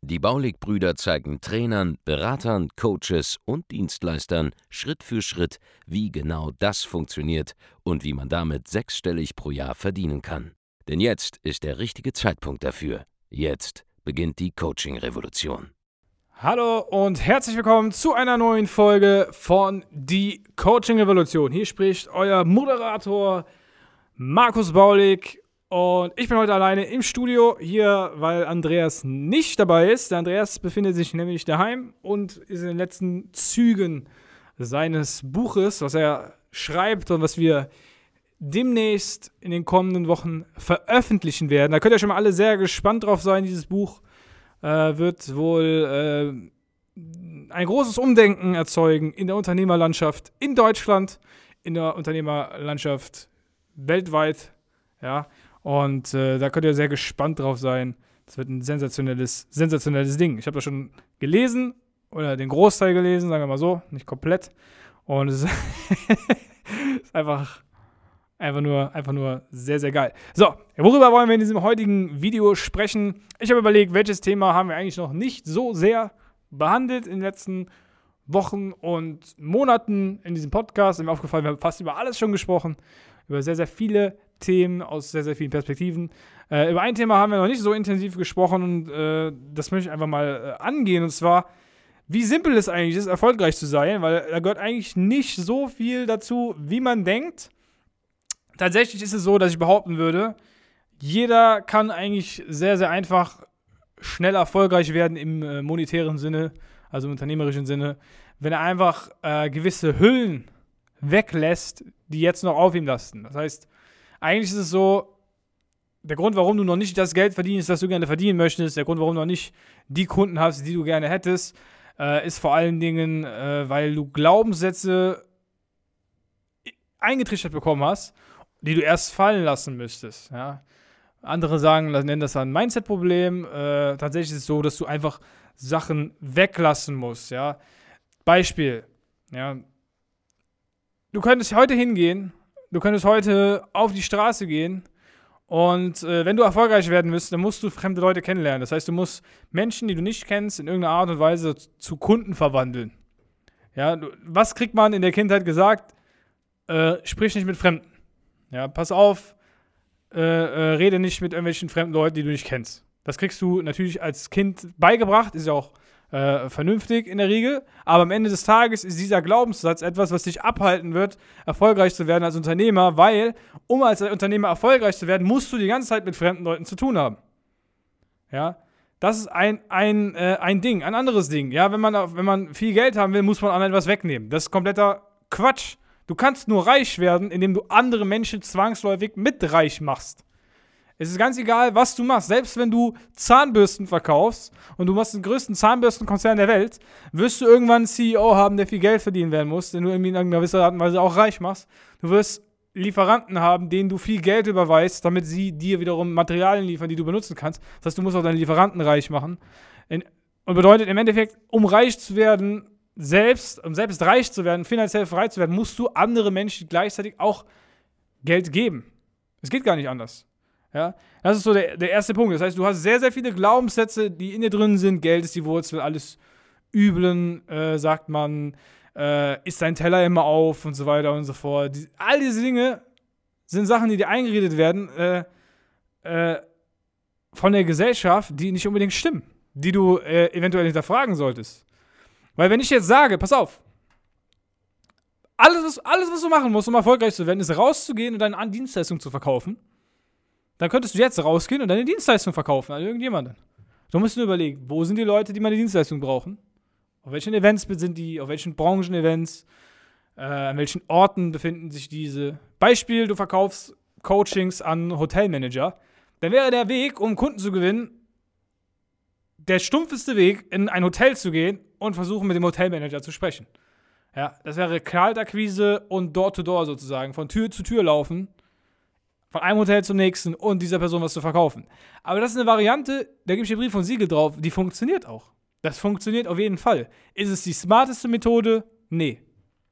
Die Baulig-Brüder zeigen Trainern, Beratern, Coaches und Dienstleistern Schritt für Schritt, wie genau das funktioniert und wie man damit sechsstellig pro Jahr verdienen kann. Denn jetzt ist der richtige Zeitpunkt dafür. Jetzt beginnt die Coaching-Revolution. Hallo und herzlich willkommen zu einer neuen Folge von Die Coaching Revolution. Hier spricht euer Moderator Markus Baulig und ich bin heute alleine im Studio hier, weil Andreas nicht dabei ist. Der Andreas befindet sich nämlich daheim und ist in den letzten Zügen seines Buches, was er schreibt und was wir demnächst in den kommenden Wochen veröffentlichen werden. Da könnt ihr schon mal alle sehr gespannt drauf sein. Dieses Buch äh, wird wohl äh, ein großes Umdenken erzeugen in der Unternehmerlandschaft in Deutschland, in der Unternehmerlandschaft weltweit. Ja, und äh, da könnt ihr sehr gespannt drauf sein. Das wird ein sensationelles, sensationelles Ding. Ich habe das schon gelesen oder den Großteil gelesen, sagen wir mal so, nicht komplett. Und es ist einfach, einfach, nur, einfach nur sehr, sehr geil. So, worüber wollen wir in diesem heutigen Video sprechen? Ich habe überlegt, welches Thema haben wir eigentlich noch nicht so sehr behandelt in den letzten Wochen und Monaten in diesem Podcast. Mir aufgefallen, wir haben fast über alles schon gesprochen, über sehr, sehr viele Themen aus sehr, sehr vielen Perspektiven. Äh, über ein Thema haben wir noch nicht so intensiv gesprochen und äh, das möchte ich einfach mal äh, angehen. Und zwar, wie simpel es eigentlich ist, erfolgreich zu sein, weil da gehört eigentlich nicht so viel dazu, wie man denkt. Tatsächlich ist es so, dass ich behaupten würde, jeder kann eigentlich sehr, sehr einfach schnell erfolgreich werden im äh, monetären Sinne, also im unternehmerischen Sinne, wenn er einfach äh, gewisse Hüllen weglässt, die jetzt noch auf ihm lasten. Das heißt, eigentlich ist es so, der Grund, warum du noch nicht das Geld verdienst, das du gerne verdienen möchtest, der Grund, warum du noch nicht die Kunden hast, die du gerne hättest, äh, ist vor allen Dingen, äh, weil du Glaubenssätze eingetrichtert bekommen hast, die du erst fallen lassen müsstest. Ja? Andere sagen, nennen das ein Mindset-Problem. Äh, tatsächlich ist es so, dass du einfach Sachen weglassen musst. Ja? Beispiel. Ja? Du könntest heute hingehen Du könntest heute auf die Straße gehen und äh, wenn du erfolgreich werden willst, dann musst du fremde Leute kennenlernen. Das heißt, du musst Menschen, die du nicht kennst, in irgendeiner Art und Weise zu Kunden verwandeln. Ja, du, was kriegt man in der Kindheit gesagt? Äh, sprich nicht mit Fremden. Ja, pass auf, äh, äh rede nicht mit irgendwelchen fremden Leuten, die du nicht kennst. Das kriegst du natürlich als Kind beigebracht, ist ja auch äh, vernünftig in der Regel. Aber am Ende des Tages ist dieser Glaubenssatz etwas, was dich abhalten wird, erfolgreich zu werden als Unternehmer, weil, um als Unternehmer erfolgreich zu werden, musst du die ganze Zeit mit fremden Leuten zu tun haben. Ja, das ist ein, ein, äh, ein Ding, ein anderes Ding. Ja, wenn man, wenn man viel Geld haben will, muss man anderen etwas wegnehmen. Das ist kompletter Quatsch. Du kannst nur reich werden, indem du andere Menschen zwangsläufig mit reich machst. Es ist ganz egal, was du machst. Selbst wenn du Zahnbürsten verkaufst und du machst den größten Zahnbürstenkonzern der Welt, wirst du irgendwann einen CEO haben, der viel Geld verdienen werden muss, den du irgendwie in gewisser Art und Weise auch reich machst. Du wirst Lieferanten haben, denen du viel Geld überweist, damit sie dir wiederum Materialien liefern, die du benutzen kannst. Das heißt, du musst auch deine Lieferanten reich machen. Und bedeutet im Endeffekt, um reich zu werden, selbst, um selbst reich zu werden, finanziell frei zu werden, musst du andere Menschen gleichzeitig auch Geld geben. Es geht gar nicht anders. Ja, das ist so der, der erste Punkt. Das heißt, du hast sehr, sehr viele Glaubenssätze, die in dir drin sind. Geld ist die Wurzel, alles Üblen, äh, sagt man, äh, ist dein Teller immer auf und so weiter und so fort. Die, all diese Dinge sind Sachen, die dir eingeredet werden äh, äh von der Gesellschaft, die nicht unbedingt stimmen, die du äh, eventuell hinterfragen solltest. Weil wenn ich jetzt sage, pass auf, alles was, alles, was du machen musst, um erfolgreich zu werden, ist rauszugehen und deine Dienstleistung zu verkaufen dann könntest du jetzt rausgehen und deine Dienstleistung verkaufen an irgendjemanden. Du musst nur überlegen, wo sind die Leute, die meine Dienstleistung brauchen? Auf welchen Events sind die? Auf welchen Branchen-Events? Äh, an welchen Orten befinden sich diese? Beispiel, du verkaufst Coachings an Hotelmanager. Dann wäre der Weg, um Kunden zu gewinnen, der stumpfeste Weg, in ein Hotel zu gehen und versuchen, mit dem Hotelmanager zu sprechen. Ja, das wäre Kaltakquise und Door-to-Door sozusagen, von Tür zu Tür laufen, von einem Hotel zum nächsten und dieser Person was zu verkaufen. Aber das ist eine Variante, da gebe ich dir Brief und Siegel drauf, die funktioniert auch. Das funktioniert auf jeden Fall. Ist es die smarteste Methode? Nee.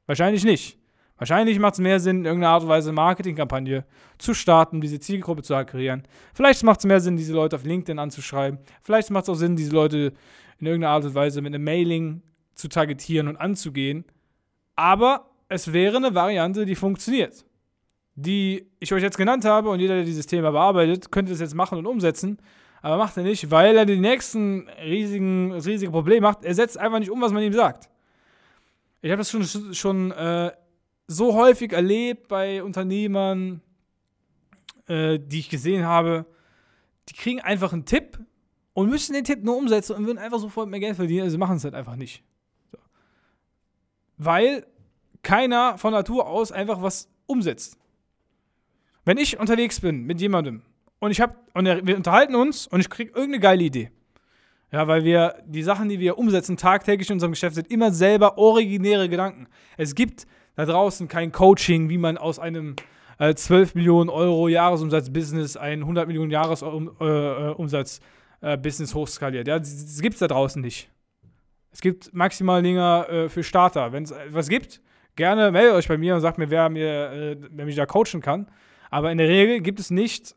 Wahrscheinlich nicht. Wahrscheinlich macht es mehr Sinn, in irgendeiner Art und Weise eine Marketingkampagne zu starten, diese Zielgruppe zu akquirieren. Vielleicht macht es mehr Sinn, diese Leute auf LinkedIn anzuschreiben. Vielleicht macht es auch Sinn, diese Leute in irgendeiner Art und Weise mit einem Mailing zu targetieren und anzugehen. Aber es wäre eine Variante, die funktioniert. Die ich euch jetzt genannt habe und jeder, der dieses Thema bearbeitet, könnte das jetzt machen und umsetzen. Aber macht er nicht, weil er den nächsten riesigen, das riesige Problem macht. Er setzt einfach nicht um, was man ihm sagt. Ich habe das schon, schon äh, so häufig erlebt bei Unternehmern, äh, die ich gesehen habe. Die kriegen einfach einen Tipp und müssen den Tipp nur umsetzen und würden einfach sofort mehr Geld verdienen. Also machen es halt einfach nicht. So. Weil keiner von Natur aus einfach was umsetzt. Wenn ich unterwegs bin mit jemandem und ich habe und wir unterhalten uns und ich kriege irgendeine geile Idee. Ja, weil wir die Sachen, die wir umsetzen tagtäglich in unserem Geschäft, sind immer selber originäre Gedanken. Es gibt da draußen kein Coaching, wie man aus einem äh, 12 Millionen Euro Jahresumsatz-Business ein 100 Millionen Jahresumsatz-Business äh, äh, hochskaliert. Ja, das gibt es da draußen nicht. Es gibt maximal Dinger äh, für Starter. Wenn es etwas gibt, gerne meldet euch bei mir und sagt mir, wer, mir, äh, wer mich da coachen kann. Aber in der Regel gibt es nicht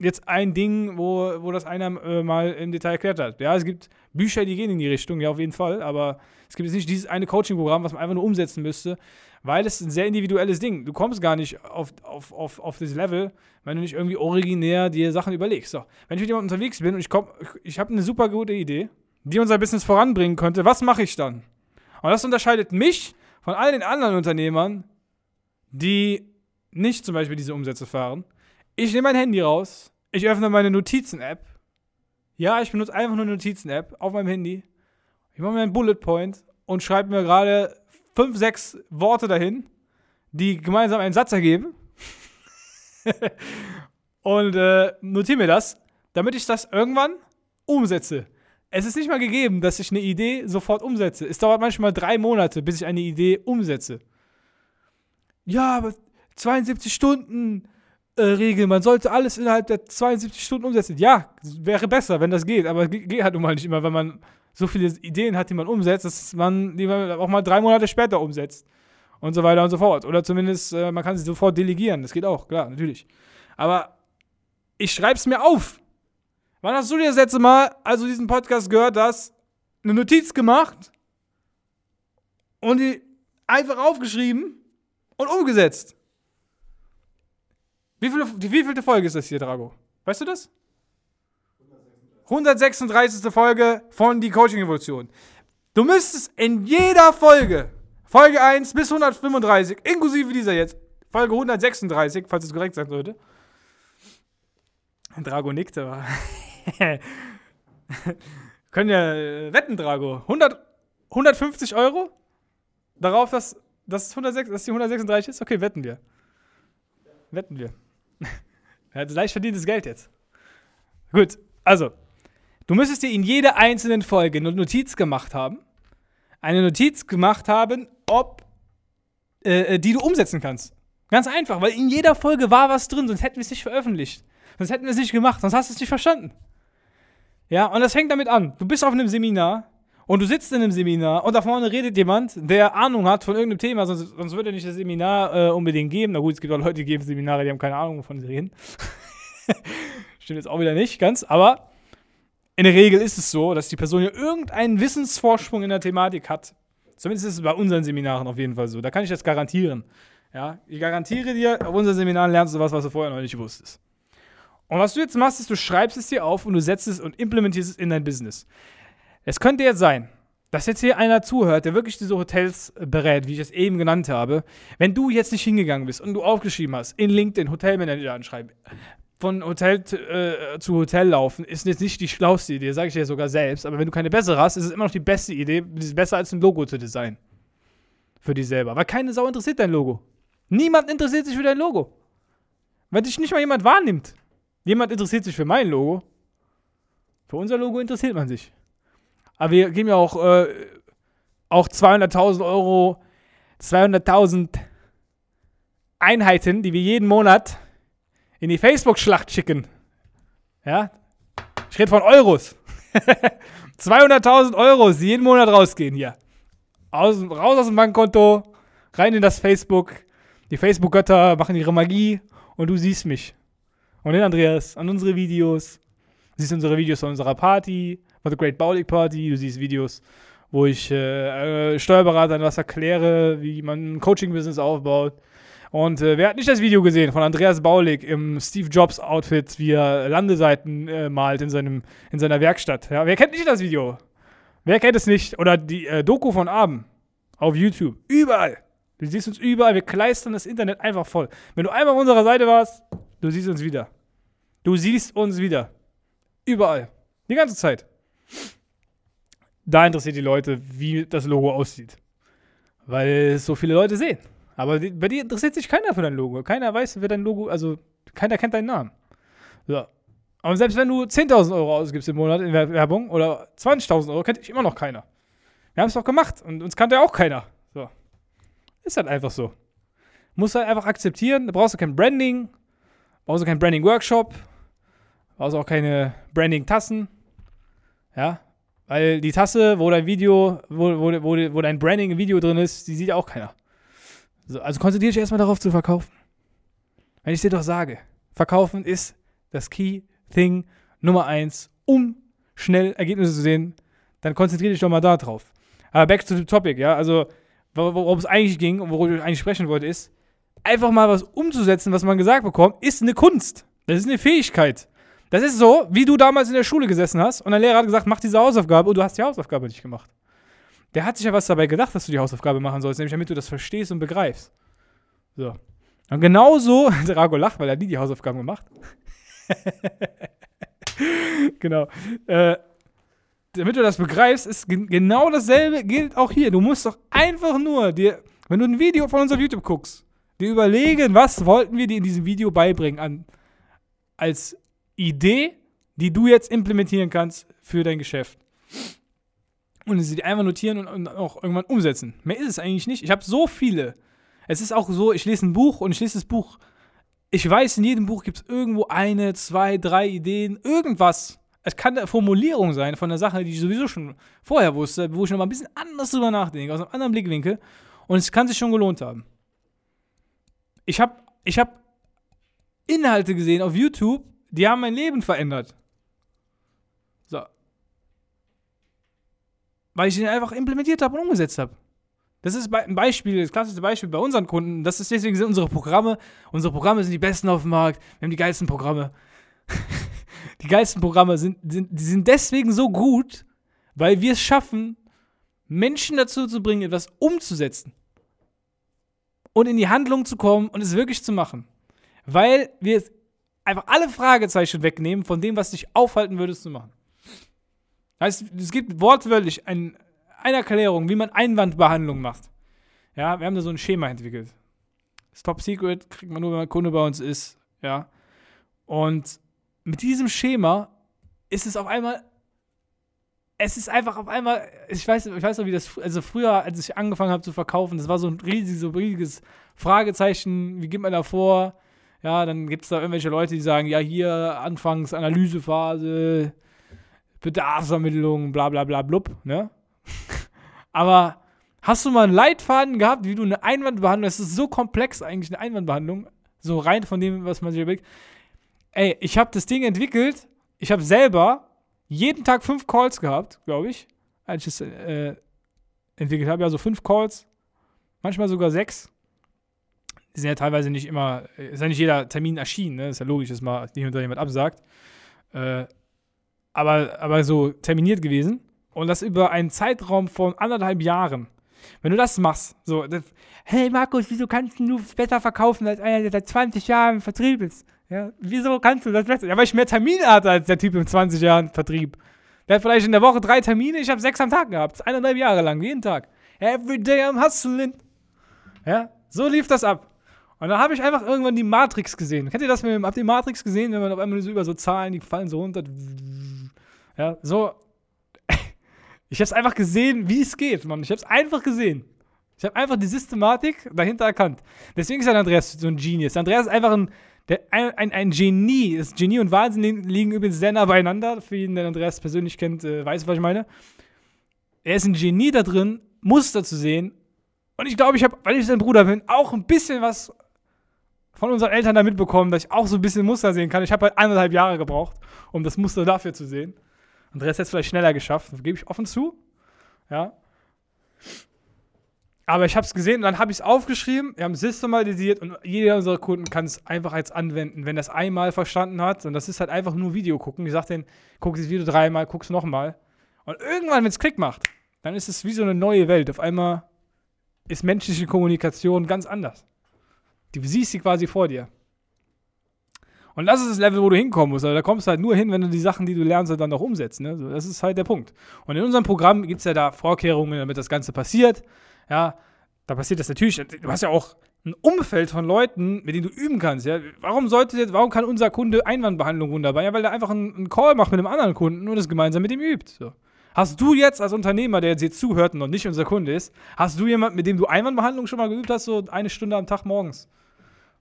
jetzt ein Ding, wo, wo das einer äh, mal im Detail erklärt hat. Ja, es gibt Bücher, die gehen in die Richtung, ja, auf jeden Fall, aber es gibt jetzt nicht dieses eine Coaching-Programm, was man einfach nur umsetzen müsste, weil es ein sehr individuelles Ding. Du kommst gar nicht auf, auf, auf, auf das Level, wenn du nicht irgendwie originär dir Sachen überlegst. So, wenn ich mit jemandem unterwegs bin und ich, ich habe eine super gute Idee, die unser Business voranbringen könnte, was mache ich dann? Und das unterscheidet mich von all den anderen Unternehmern, die nicht zum Beispiel diese Umsätze fahren. Ich nehme mein Handy raus, ich öffne meine Notizen-App. Ja, ich benutze einfach nur eine Notizen-App auf meinem Handy. Ich mache mir einen Bullet Point und schreibe mir gerade fünf, sechs Worte dahin, die gemeinsam einen Satz ergeben. und äh, notiere mir das, damit ich das irgendwann umsetze. Es ist nicht mal gegeben, dass ich eine Idee sofort umsetze. Es dauert manchmal drei Monate, bis ich eine Idee umsetze. Ja, aber 72 Stunden äh, Regel, man sollte alles innerhalb der 72 Stunden umsetzen. Ja, wäre besser, wenn das geht, aber geht halt nun mal nicht immer, wenn man so viele Ideen hat, die man umsetzt, dass man die auch mal drei Monate später umsetzt. Und so weiter und so fort. Oder zumindest, äh, man kann sie sofort delegieren. Das geht auch, klar, natürlich. Aber ich schreibe es mir auf. Wann hast du dir das letzte Mal, als du diesen Podcast gehört hast, eine Notiz gemacht und die einfach aufgeschrieben und umgesetzt? Wie viele, die wievielte Folge ist das hier, Drago? Weißt du das? 136. Folge von Die Coaching Evolution. Du müsstest in jeder Folge, Folge 1 bis 135, inklusive dieser jetzt, Folge 136, falls es korrekt sein sollte. Drago nickt, aber. Können ja äh, wetten, Drago. 100, 150 Euro? Darauf, dass, dass, 106, dass die 136 ist? Okay, wetten wir. Wetten wir. er hat leicht verdientes Geld jetzt. Gut, also, du müsstest dir in jeder einzelnen Folge eine Notiz gemacht haben. Eine Notiz gemacht haben, ob, äh, äh, die du umsetzen kannst. Ganz einfach, weil in jeder Folge war was drin, sonst hätten wir es nicht veröffentlicht. Sonst hätten wir es nicht gemacht, sonst hast du es nicht verstanden. Ja, und das fängt damit an. Du bist auf einem Seminar und du sitzt in einem Seminar und da vorne redet jemand, der Ahnung hat von irgendeinem Thema, sonst, sonst würde er nicht das Seminar äh, unbedingt geben. Na gut, es gibt auch Leute, die geben Seminare, die haben keine Ahnung, wovon sie reden. Stimmt jetzt auch wieder nicht ganz, aber in der Regel ist es so, dass die Person ja irgendeinen Wissensvorsprung in der Thematik hat. Zumindest ist es bei unseren Seminaren auf jeden Fall so. Da kann ich das garantieren. Ja, ich garantiere dir, auf unseren Seminaren lernst du was, was du vorher noch nicht wusstest. Und was du jetzt machst, ist, du schreibst es dir auf und du setzt es und implementierst es in dein Business. Es könnte jetzt sein, dass jetzt hier einer zuhört, der wirklich diese Hotels berät, wie ich es eben genannt habe. Wenn du jetzt nicht hingegangen bist und du aufgeschrieben hast, in LinkedIn Hotelmanager anschreiben, von Hotel äh, zu Hotel laufen, ist jetzt nicht die schlauste Idee, sage ich dir sogar selbst. Aber wenn du keine bessere hast, ist es immer noch die beste Idee, besser als ein Logo zu designen. Für dich selber. Weil keine Sau interessiert dein Logo. Niemand interessiert sich für dein Logo. Weil dich nicht mal jemand wahrnimmt. Jemand interessiert sich für mein Logo. Für unser Logo interessiert man sich. Aber wir geben ja auch, äh, auch 200.000 Euro 200.000 Einheiten, die wir jeden Monat in die Facebook-Schlacht schicken. Ja? Ich rede von Euros. 200.000 Euros, die jeden Monat rausgehen hier. Aus, raus aus dem Bankkonto, rein in das Facebook. Die Facebook-Götter machen ihre Magie und du siehst mich. Und den Andreas, an unsere Videos. Du siehst unsere Videos von unserer Party, von The Great Bowling Party. Du siehst Videos, wo ich äh, äh, Steuerberatern was erkläre, wie man ein Coaching-Business aufbaut. Und äh, wer hat nicht das Video gesehen von Andreas Baulig im Steve Jobs Outfit, wie er Landeseiten äh, malt in, seinem, in seiner Werkstatt? Ja, wer kennt nicht das Video? Wer kennt es nicht? Oder die äh, Doku von Abend auf YouTube. Überall. Du siehst uns überall. Wir kleistern das Internet einfach voll. Wenn du einmal auf unserer Seite warst, du siehst uns wieder. Du siehst uns wieder. Überall. Die ganze Zeit. Da interessiert die Leute, wie das Logo aussieht. Weil es so viele Leute sehen. Aber bei dir interessiert sich keiner für dein Logo. Keiner weiß, wer dein Logo, also keiner kennt deinen Namen. So. Aber selbst wenn du 10.000 Euro ausgibst im Monat in Werbung oder 20.000 Euro, kennt dich immer noch keiner. Wir haben es doch gemacht und uns kannte auch keiner. So. Ist halt einfach so. Musst halt einfach akzeptieren. Da brauchst du kein Branding, brauchst du kein Branding-Workshop, brauchst auch keine Branding-Tassen. Ja. Weil die Tasse, wo dein Video, wo, wo, wo, wo dein Branding-Video drin ist, die sieht ja auch keiner. So, also konzentriere dich erstmal darauf zu verkaufen. Wenn ich dir doch sage, verkaufen ist das Key Thing Nummer eins, um schnell Ergebnisse zu sehen, dann konzentriere dich doch mal da drauf. Aber back to the topic, ja, also worum es eigentlich ging und worüber ich eigentlich sprechen wollte, ist, einfach mal was umzusetzen, was man gesagt bekommt, ist eine Kunst. Das ist eine Fähigkeit. Das ist so, wie du damals in der Schule gesessen hast und dein Lehrer hat gesagt, mach diese Hausaufgabe und du hast die Hausaufgabe nicht gemacht der hat sich ja was dabei gedacht, dass du die Hausaufgabe machen sollst, nämlich damit du das verstehst und begreifst. So. Und genauso, Drago lacht, weil er nie die Hausaufgaben gemacht. genau. Äh, damit du das begreifst, ist genau dasselbe gilt auch hier. Du musst doch einfach nur dir, wenn du ein Video von unserem YouTube guckst, dir überlegen, was wollten wir dir in diesem Video beibringen an, als Idee, die du jetzt implementieren kannst für dein Geschäft und sie einfach notieren und, auch irgendwann umsetzen. Mehr ist es eigentlich nicht. Ich habe so viele. Es ist auch so, ich lese ein Buch und ich lese das Buch. Ich weiß, in jedem Buch gibt es irgendwo eine, zwei, drei Ideen, irgendwas. Es kann eine Formulierung sein von der Sache, die ich sowieso schon vorher wusste, wo ich noch mal ein bisschen anders drüber nachdenke, aus einem anderen Blickwinkel. Und es kann sich schon gelohnt haben. Ich habe ich hab Inhalte gesehen auf YouTube, die haben mein Leben verändert. weil ich den einfach implementiert habe und umgesetzt habe. Das ist ein Beispiel, das klassische Beispiel bei unseren Kunden. Das ist deswegen sind unsere Programme. Unsere Programme sind die besten auf dem Markt. Wir haben die geilsten Programme. die geilsten Programme sind, sind, die sind deswegen so gut, weil wir es schaffen, Menschen dazu zu bringen, etwas umzusetzen. Und in die Handlung zu kommen und es wirklich zu machen. Weil wir einfach alle Fragezeichen wegnehmen von dem, was dich aufhalten würde, es zu machen. Heißt, es gibt wortwörtlich ein, eine Erklärung, wie man Einwandbehandlung macht. Ja, wir haben da so ein Schema entwickelt. Das Top Secret kriegt man nur, wenn man Kunde bei uns ist. Ja. Und mit diesem Schema ist es auf einmal. Es ist einfach auf einmal, ich weiß, ich weiß noch, wie das, also früher, als ich angefangen habe zu verkaufen, das war so ein riesiges, so riesiges Fragezeichen, wie geht man da vor? Ja, dann gibt es da irgendwelche Leute, die sagen, ja, hier Anfangs Analysephase, Bedarfsermittlung, bla bla bla blub, ne? Aber hast du mal einen Leitfaden gehabt, wie du eine Einwandbehandlung, das ist so komplex eigentlich, eine Einwandbehandlung, so rein von dem, was man sich überlegt. Ey, ich habe das Ding entwickelt, ich habe selber jeden Tag fünf Calls gehabt, glaube ich, als ich es äh, entwickelt habe. Also fünf Calls, manchmal sogar sechs. Die sind ja teilweise nicht immer, ist ja nicht jeder Termin erschienen, ne? Ist ja logisch, dass mal hier und da jemand absagt. Äh, aber, aber so terminiert gewesen. Und das über einen Zeitraum von anderthalb Jahren. Wenn du das machst, so, das, hey Markus, wieso kannst du besser verkaufen als einer, der seit 20 Jahren Vertrieb ist? Ja, wieso kannst du das besser? Ja, weil ich mehr Termine hatte als der Typ im 20 Jahren Vertrieb. Der hat vielleicht in der Woche drei Termine, ich habe sechs am Tag gehabt. Eineinhalb Jahre lang, jeden Tag. Every day I'm hustling. Ja, so lief das ab. Und dann habe ich einfach irgendwann die Matrix gesehen. Kennt ihr das? Habt ihr Matrix gesehen, wenn man auf einmal so über so Zahlen, die fallen so runter. Ja, so. Ich habe es einfach gesehen, wie es geht, Mann. Ich habe es einfach gesehen. Ich habe einfach die Systematik dahinter erkannt. Deswegen ist ein Andreas so ein Genius. Andreas ist einfach ein, der, ein, ein, ein Genie. Das Genie und Wahnsinn liegen übrigens sehr nah beieinander. Für jeden, der Andreas persönlich kennt, äh, weiß, was ich meine. Er ist ein Genie da drin, Muster zu sehen. Und ich glaube, ich habe, weil ich sein Bruder bin, auch ein bisschen was von unseren Eltern da mitbekommen, dass ich auch so ein bisschen Muster sehen kann. Ich habe halt eineinhalb Jahre gebraucht, um das Muster dafür zu sehen. Andreas hat es vielleicht schneller geschafft, das gebe ich offen zu. Ja. Aber ich habe es gesehen und dann habe ich es aufgeschrieben, wir haben es systematisiert und jeder unserer Kunden kann es einfach jetzt anwenden, wenn es einmal verstanden hat. Und das ist halt einfach nur Video gucken. Ich sage denen, guck dieses Video dreimal, guck es nochmal. Und irgendwann, wenn es Klick macht, dann ist es wie so eine neue Welt. Auf einmal ist menschliche Kommunikation ganz anders. Du siehst sie quasi vor dir. Und das ist das Level, wo du hinkommen musst. Also da kommst du halt nur hin, wenn du die Sachen, die du lernst, dann auch umsetzt. Ne? das ist halt der Punkt. Und in unserem Programm gibt es ja da Vorkehrungen, damit das Ganze passiert. Ja, da passiert das natürlich. Du hast ja auch ein Umfeld von Leuten, mit denen du üben kannst. Ja? Warum sollte jetzt, warum kann unser Kunde Einwandbehandlung wunderbar? Ja, weil er einfach einen, Call macht mit einem anderen Kunden und das gemeinsam mit ihm übt. So. Hast du jetzt als Unternehmer, der jetzt hier zuhört und noch nicht unser Kunde ist, hast du jemanden, mit dem du Einwandbehandlung schon mal geübt hast, so eine Stunde am Tag morgens?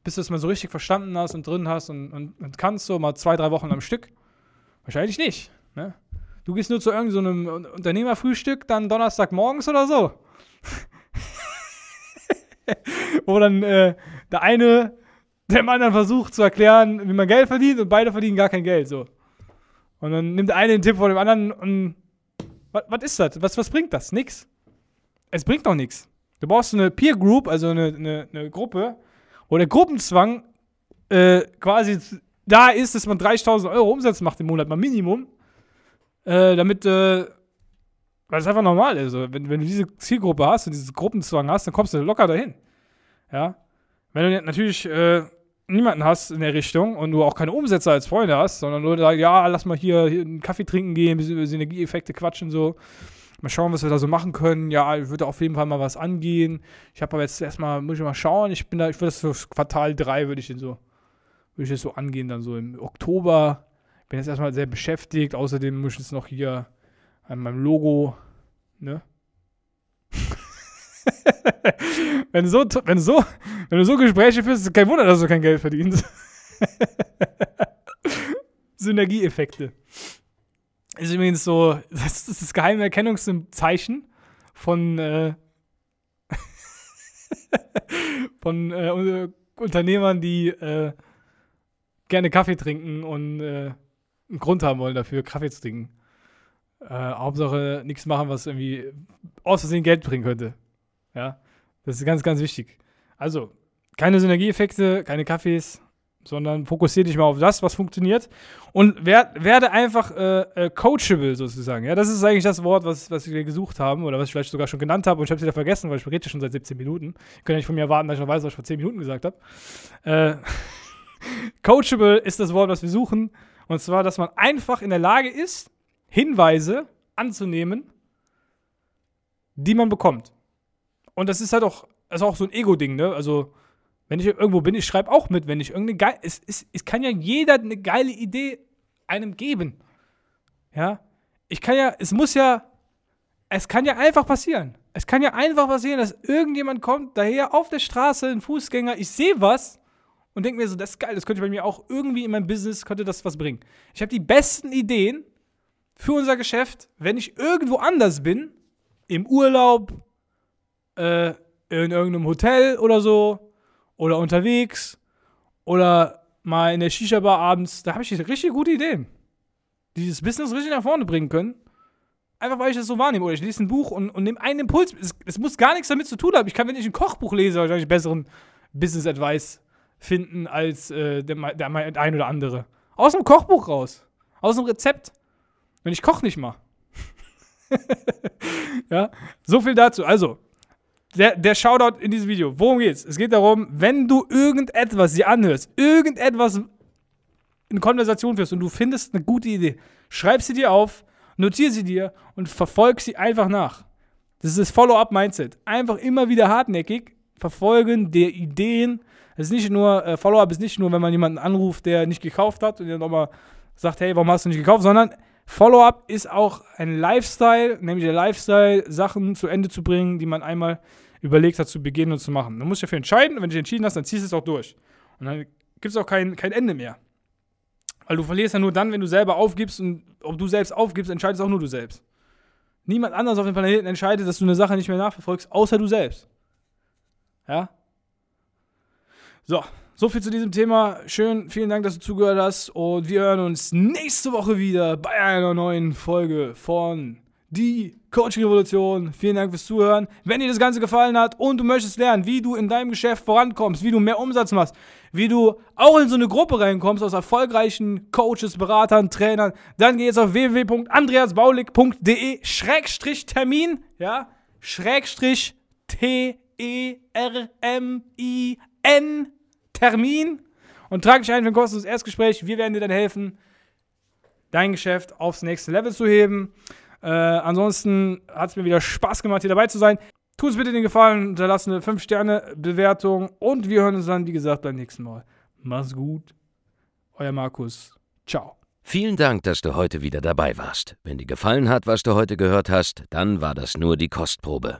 Bis du es mal so richtig verstanden hast und drin hast und, und, und kannst, so mal zwei, drei Wochen am Stück? Wahrscheinlich nicht. Ne? Du gehst nur zu irgendeinem so Unternehmerfrühstück, dann Donnerstagmorgens oder so. Wo dann äh, der eine dem anderen versucht zu erklären, wie man Geld verdient und beide verdienen gar kein Geld. So. Und dann nimmt der eine den Tipp von dem anderen und was ist das? Was, was bringt das? Nix. Es bringt doch nichts. Du brauchst eine Peer Group, also eine, eine, eine Gruppe, wo der Gruppenzwang äh, quasi da ist, dass man 30.000 Euro Umsatz macht im Monat, mal Minimum, äh, damit, äh, weil es einfach normal ist. Also, wenn, wenn du diese Zielgruppe hast und diesen Gruppenzwang hast, dann kommst du locker dahin. Ja. Wenn du natürlich äh, niemanden hast in der Richtung und du auch keine Umsätze als Freunde hast, sondern nur sagst, ja, lass mal hier, hier einen Kaffee trinken gehen, ein bisschen über Synergieeffekte quatschen, so. Mal schauen, was wir da so machen können. Ja, ich würde auf jeden Fall mal was angehen. Ich habe aber jetzt erstmal, muss ich mal schauen. Ich bin da, ich würde das für Quartal 3 würde ich den so, würde ich das so angehen, dann so im Oktober. Bin jetzt erstmal sehr beschäftigt. Außerdem muss ich jetzt noch hier an meinem Logo, ne? wenn, so, wenn, so, wenn du so Gespräche führst, ist kein Wunder, dass du kein Geld verdienst. Synergieeffekte. Ist übrigens so, das ist das geheime Erkennungszeichen von, äh, von äh, Unternehmern, die äh, gerne Kaffee trinken und äh, einen Grund haben wollen dafür, Kaffee zu trinken. Äh, Hauptsache nichts machen, was irgendwie aus Versehen Geld bringen könnte. Ja, das ist ganz, ganz wichtig. Also, keine Synergieeffekte, keine Kaffees, sondern fokussiere dich mal auf das, was funktioniert und werd, werde einfach äh, äh, coachable sozusagen. Ja, das ist eigentlich das Wort, was, was wir gesucht haben oder was ich vielleicht sogar schon genannt habe und ich habe es wieder vergessen, weil ich rede schon seit 17 Minuten. Ihr könnt ja nicht von mir erwarten, dass ich noch weiß, was ich vor 10 Minuten gesagt habe. Äh, coachable ist das Wort, was wir suchen und zwar, dass man einfach in der Lage ist, Hinweise anzunehmen, die man bekommt. Und das ist halt auch, ist auch so ein Ego-Ding, ne? Also, wenn ich irgendwo bin, ich schreibe auch mit, wenn ich irgendeine geile. Es, es, es kann ja jeder eine geile Idee einem geben. Ja? Ich kann ja, es muss ja, es kann ja einfach passieren. Es kann ja einfach passieren, dass irgendjemand kommt, daher auf der Straße, ein Fußgänger, ich sehe was und denke mir so, das ist geil, das könnte bei mir auch irgendwie in meinem Business, könnte das was bringen. Ich habe die besten Ideen für unser Geschäft, wenn ich irgendwo anders bin, im Urlaub, äh, in irgendeinem Hotel oder so oder unterwegs oder mal in der Shisha-Bar abends, da habe ich richtig gute Ideen, die das Business richtig nach vorne bringen können. Einfach weil ich das so wahrnehme. Oder ich lese ein Buch und, und nehme einen Impuls. Es, es, muss gar nichts damit zu tun haben. Ich kann, wenn ich ein Kochbuch lese, wahrscheinlich besseren Business-Advice finden als äh, der, der, der ein oder andere. Aus dem Kochbuch raus. Aus dem Rezept. Wenn ich koche nicht mal. ja, so viel dazu. Also, der, der Shoutout in diesem Video. Worum geht's? Es geht darum, wenn du irgendetwas dir anhörst, irgendetwas in Konversation führst und du findest eine gute Idee, schreib sie dir auf, notiere sie dir und verfolg sie einfach nach. Das ist das Follow-up-Mindset. Einfach immer wieder hartnäckig verfolgen der Ideen. Es ist nicht nur, äh, Follow-up ist nicht nur, wenn man jemanden anruft, der nicht gekauft hat und der nochmal sagt, hey, warum hast du nicht gekauft, sondern Follow-up ist auch ein Lifestyle, nämlich der Lifestyle, Sachen zu Ende zu bringen, die man einmal überlegt hast zu beginnen und zu machen. Du musst dich dafür entscheiden und wenn du dich entschieden hast, dann ziehst du es auch durch. Und dann gibt es auch kein, kein Ende mehr. Weil du verlierst ja nur dann, wenn du selber aufgibst und ob du selbst aufgibst, entscheidest auch nur du selbst. Niemand anders auf dem Planeten entscheidet, dass du eine Sache nicht mehr nachverfolgst, außer du selbst. Ja? So, so viel zu diesem Thema. Schön, vielen Dank, dass du zugehört hast und wir hören uns nächste Woche wieder bei einer neuen Folge von Die Coaching Revolution. Vielen Dank fürs Zuhören. Wenn dir das Ganze gefallen hat und du möchtest lernen, wie du in deinem Geschäft vorankommst, wie du mehr Umsatz machst, wie du auch in so eine Gruppe reinkommst aus erfolgreichen Coaches, Beratern, Trainern, dann geh jetzt auf www.andreasbaulig.de Schrägstrich Termin, ja, Schrägstrich T-E-R-M-I-N Termin und trag dich ein für ein kostenloses Erstgespräch. Wir werden dir dann helfen, dein Geschäft aufs nächste Level zu heben. Äh, ansonsten hat es mir wieder Spaß gemacht, hier dabei zu sein. Tu uns bitte den Gefallen, hinterlass eine 5-Sterne-Bewertung und wir hören uns dann, wie gesagt, beim nächsten Mal. Mach's gut. Euer Markus. Ciao. Vielen Dank, dass du heute wieder dabei warst. Wenn dir gefallen hat, was du heute gehört hast, dann war das nur die Kostprobe.